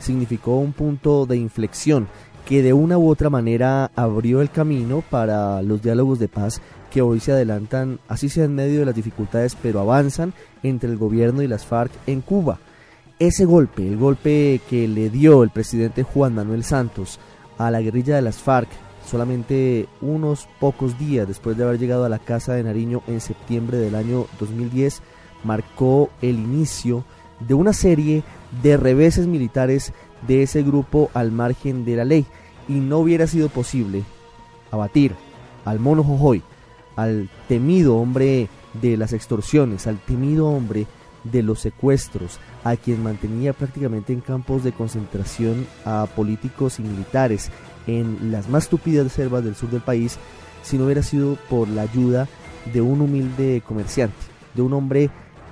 significó un punto de inflexión que de una u otra manera abrió el camino para los diálogos de paz que hoy se adelantan, así sea en medio de las dificultades, pero avanzan entre el gobierno y las FARC en Cuba. Ese golpe, el golpe que le dio el presidente Juan Manuel Santos a la guerrilla de las FARC, solamente unos pocos días después de haber llegado a la Casa de Nariño en septiembre del año 2010, marcó el inicio de una serie de reveses militares de ese grupo al margen de la ley y no hubiera sido posible abatir al mono Jojoy, al temido hombre de las extorsiones, al temido hombre de los secuestros, a quien mantenía prácticamente en campos de concentración a políticos y militares en las más tupidas selvas del sur del país, si no hubiera sido por la ayuda de un humilde comerciante, de un hombre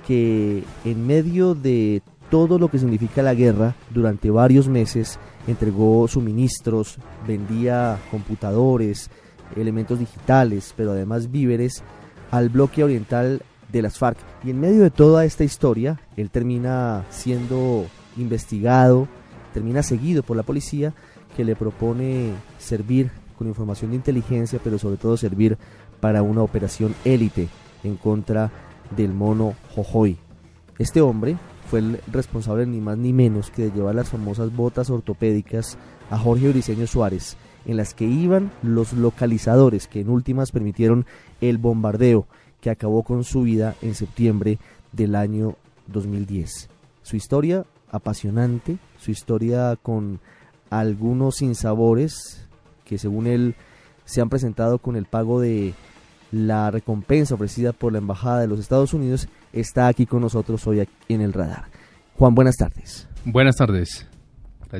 que en medio de todo lo que significa la guerra durante varios meses, entregó suministros, vendía computadores, elementos digitales, pero además víveres al bloque oriental de las FARC. Y en medio de toda esta historia, él termina siendo investigado, termina seguido por la policía que le propone servir con información de inteligencia, pero sobre todo servir para una operación élite en contra del mono Jojoy. Este hombre fue el responsable ni más ni menos que de llevar las famosas botas ortopédicas a Jorge Briceño Suárez, en las que iban los localizadores que en últimas permitieron el bombardeo que acabó con su vida en septiembre del año 2010. Su historia apasionante, su historia con algunos sinsabores que según él se han presentado con el pago de la recompensa ofrecida por la Embajada de los Estados Unidos está aquí con nosotros hoy en el radar. Juan, buenas tardes. Buenas tardes.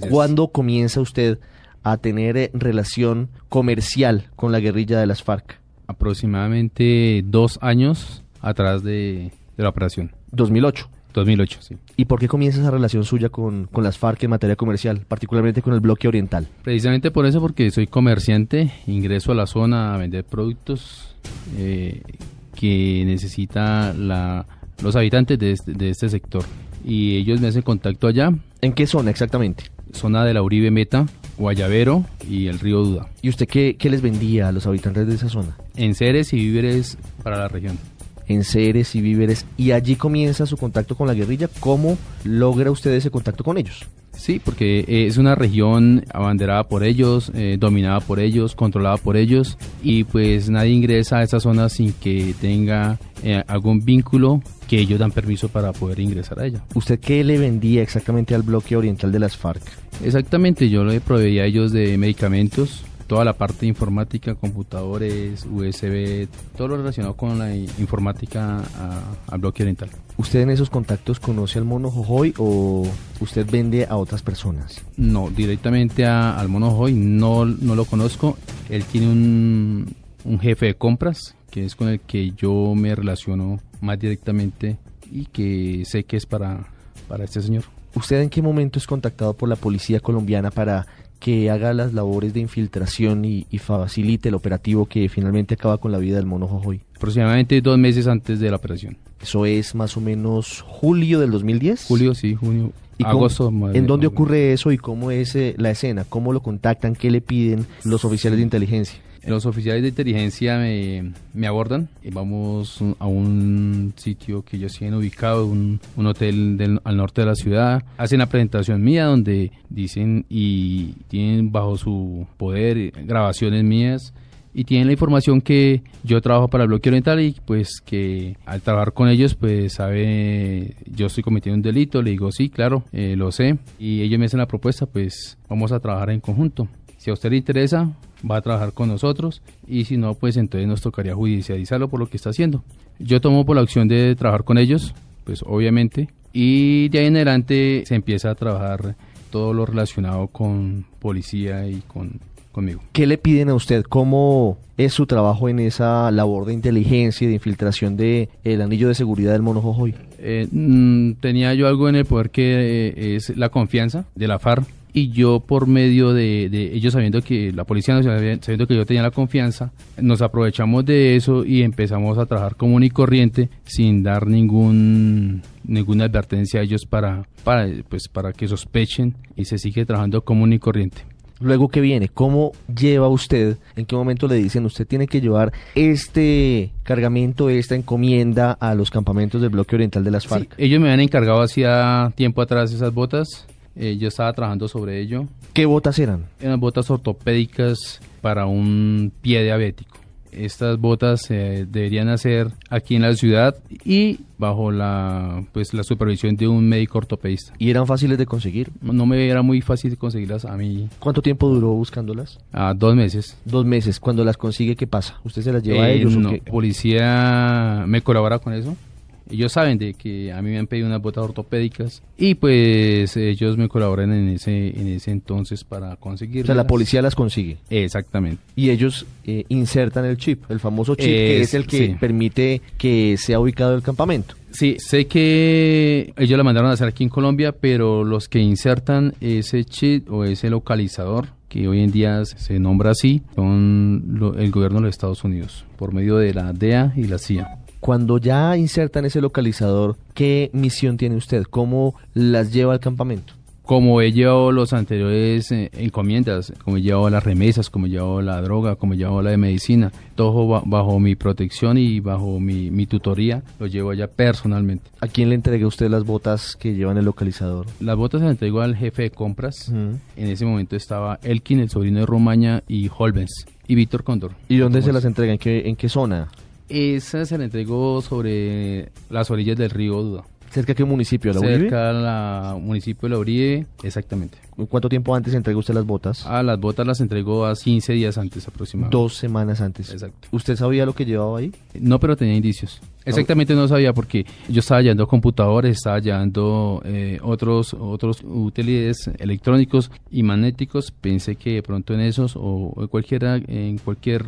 ¿Cuándo comienza usted a tener eh, relación comercial con la guerrilla de las FARC? Aproximadamente dos años atrás de, la operación. 2008. 2008, sí. ¿Y por qué comienza esa relación suya con, con, las FARC en materia comercial, particularmente con el bloque oriental? Precisamente por eso, porque soy comerciante, ingreso a la zona a vender productos eh, que necesita la, los habitantes de este, de este sector. Y ellos me hacen contacto allá. ¿En qué zona exactamente? Zona de la Uribe Meta, Guayavero y el río Duda. ¿Y usted qué, qué les vendía a los habitantes de esa zona? Enseres y víveres para la región. Enseres y víveres. Y allí comienza su contacto con la guerrilla. ¿Cómo logra usted ese contacto con ellos? Sí, porque eh, es una región abanderada por ellos, eh, dominada por ellos, controlada por ellos y pues nadie ingresa a esa zona sin que tenga eh, algún vínculo que ellos dan permiso para poder ingresar a ella. ¿Usted qué le vendía exactamente al bloque oriental de las FARC? Exactamente, yo le proveía a ellos de medicamentos, toda la parte informática, computadores, USB, todo lo relacionado con la informática al bloque oriental. ¿Usted en esos contactos conoce al mono Jojoy o usted vende a otras personas? No, directamente al mono Jojoy no, no lo conozco. Él tiene un, un jefe de compras que es con el que yo me relaciono más directamente y que sé que es para, para este señor. ¿Usted en qué momento es contactado por la policía colombiana para que haga las labores de infiltración y, facilite el operativo que finalmente acaba con la vida del mono Jojoy? Aproximadamente dos meses antes de la operación. ¿Eso es más o menos julio del 2010? Julio, sí, junio. ¿Y agosto. ¿En dónde ocurre eso y cómo es eh, la escena? ¿Cómo lo contactan? ¿Qué le piden los oficiales de inteligencia? Los oficiales de inteligencia me, me abordan. Vamos a un sitio que ellos tienen ubicado, un, un hotel del, al norte de la ciudad. Hacen la presentación mía donde dicen y tienen bajo su poder grabaciones mías y tienen la información que yo trabajo para el bloque oriental y pues que al trabajar con ellos pues sabe yo estoy cometiendo un delito. Le digo sí claro eh, lo sé y ellos me hacen la propuesta pues vamos a trabajar en conjunto. Si a usted le interesa va a trabajar con nosotros y si no, pues entonces nos tocaría judicializarlo por lo que está haciendo. Yo tomo por la opción de trabajar con ellos, pues obviamente, y de ahí en adelante se empieza a trabajar todo lo relacionado con policía y con conmigo. ¿Qué le piden a usted? ¿Cómo es su trabajo en esa labor de inteligencia y de infiltración de el anillo de seguridad del Mono Jojoy? Eh, mm, tenía yo algo en el poder que eh, es la confianza de la FARC y yo por medio de, de ellos sabiendo que la policía sabía- sabiendo que yo tenía la confianza nos aprovechamos de eso y empezamos a trabajar común y corriente sin dar ningún ninguna advertencia a ellos para para pues para que sospechen y se sigue trabajando común y corriente Luego, ¿qué viene? ¿Cómo lleva usted? ¿En qué momento le dicen usted tiene que llevar este cargamento, esta encomienda a los campamentos del bloque oriental de las Sí, FARC? ellos me habían encargado hacía tiempo atrás esas botas eh, yo estaba trabajando sobre ello ¿Qué botas eran? eran botas ortopédicas para un pie diabético. Estas botas eh, deberían hacer aquí en la ciudad y bajo la pues la supervisión de un médico ortopedista. ¿Y eran fáciles de conseguir? No me era muy fácil conseguirlas a mí ¿Cuánto tiempo duró buscándolas? a dos meses. Dos meses. Cuando las consigue, ¿qué pasa? ¿Usted se las lleva a Eh, ellos o no, qué? policía me colabora con eso. Ellos saben de que a mí me han pedido unas botas ortopédicas y pues ellos me colaboran en ese en ese entonces para O conseguir. sea, la policía las consigue. Exactamente. Y ellos eh, insertan el chip, el famoso chip que Es- el que sí. permite que sea ubicado el campamento. Sí, sé que ellos la mandaron a hacer aquí en Colombia, pero los que insertan ese chip o ese localizador, que hoy en día se nombra así, son el gobierno de los Estados Unidos, por medio de la DEA y la CIA. Cuando ya insertan ese localizador, ¿qué misión tiene usted? ¿Cómo las lleva al campamento? Como he llevado los anteriores eh, encomiendas, como he llevado las remesas, como he llevado la droga, como he llevado la de medicina, todo ba- bajo mi protección y bajo mi, mi tutoría, lo llevo allá personalmente. ¿A quién le entrega usted las botas que llevan el localizador? Las botas se las entregó al jefe de compras. En ese momento estaba Elkin, el sobrino de Romaña, y Holbens, y Víctor Cóndor. ¿Y dónde se las entrega? ¿En qué, en qué zona? Esa se la entregó sobre las orillas del río Duda. ¿Cerca de qué municipio? ¿La Uribe? Cerca al municipio de La Uribe, exactamente. ¿Cuánto tiempo antes entrega usted las botas? Ah, las botas las entregó a 15 días antes aproximadamente. Dos semanas antes. Exacto. ¿Usted sabía lo que llevaba ahí? No, pero tenía indicios. Exactamente no sabía porque yo estaba llevando computadores, estaba llevando eh, otros otros útiles electrónicos y magnéticos. Pensé que de pronto en esos o, o cualquiera en cualquier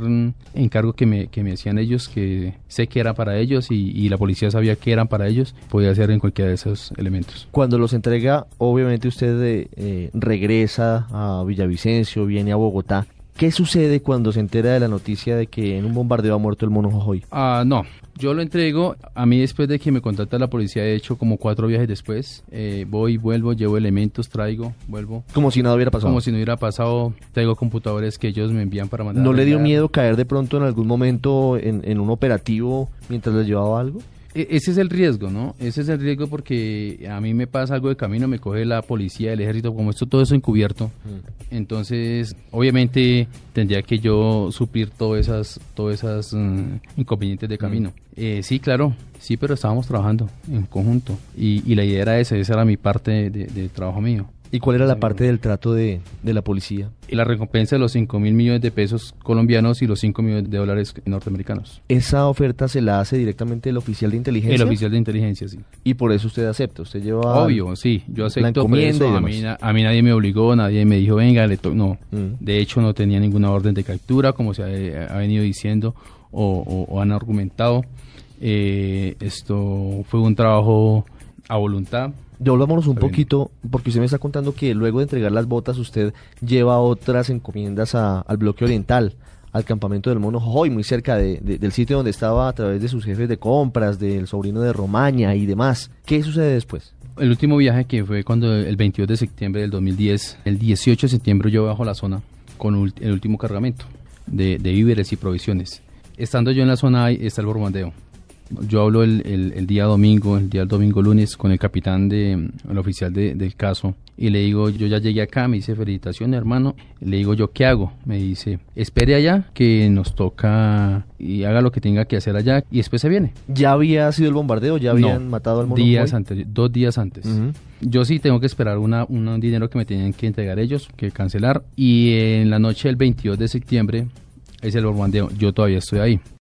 encargo que me, que me hacían ellos, que sé que era para ellos y, y la policía sabía que eran para ellos, podía ser en cualquiera de esos elementos. Cuando los entrega, obviamente usted eh, eh, regresa a Villavicencio, viene a Bogotá. ¿Qué sucede cuando se entera de la noticia de que en un bombardeo ha muerto el mono Jojoy? Ah, no. Yo lo entrego a mí después de que me contacta la policía, he hecho como cuatro viajes después. Eh, voy, vuelvo, llevo elementos, traigo, vuelvo. Como si nada hubiera pasado. Como si no hubiera pasado, traigo computadores que ellos me envían para mandar. ¿No a le dio miedo caer de pronto en algún momento en, en un operativo mientras le llevaba algo? E- Ese es el riesgo, ¿no? Ese es el riesgo porque a mí me pasa algo de camino, me coge la policía, el ejército, como esto todo eso encubierto. Entonces, obviamente tendría que yo suplir todas esas, todas esas mm, inconvenientes de camino. Eh, sí, claro, sí, pero estábamos trabajando en conjunto y, y la idea era esa, esa era mi parte de, de trabajo mío. ¿Y cuál era la parte del trato de, de la policía? Y la recompensa de los 5 mil millones de pesos colombianos y los 5 millones de dólares norteamericanos. Esa oferta se la hace directamente el oficial de inteligencia. El oficial de inteligencia, sí. Y por eso usted acepta. Usted lleva. Obvio, sí, yo acepto, encomienda eso a, mí, a mí nadie me obligó, nadie me dijo, venga, le to-". no. Mm. De hecho, no tenía ninguna orden de captura, como se ha, ha venido diciendo o, o- o han argumentado. Eh, esto fue un trabajo a voluntad. Devolvámonos un poquito, porque usted me está contando que luego de entregar las botas, usted lleva otras encomiendas a- al bloque oriental, al campamento del Mono Jojoy, muy cerca de- de- del sitio donde estaba a través de sus jefes de compras, del sobrino de Romaña y demás. ¿Qué sucede después? El último viaje que fue cuando el 22 de septiembre del 2010, el 18 de septiembre yo bajo la zona con el último cargamento de, de víveres y provisiones. Estando yo en la zona ahí está el bombardeo. Yo hablo el, el- el día domingo, el día domingo lunes, con el capitán de, el oficial de- del caso, y le digo, yo ya llegué acá, me dice, felicitaciones, hermano. Le digo, ¿yo qué hago? Me dice, espere allá, que nos toca y haga lo que tenga que hacer allá, y después se viene. ¿Ya había sido el bombardeo? ¿Ya habían No, matado al mono días antes, dos días antes. Yo sí tengo que esperar una, una- un dinero que me tenían que entregar ellos, que cancelar. Y en la noche del 22 de septiembre es el bombardeo. Yo todavía estoy ahí.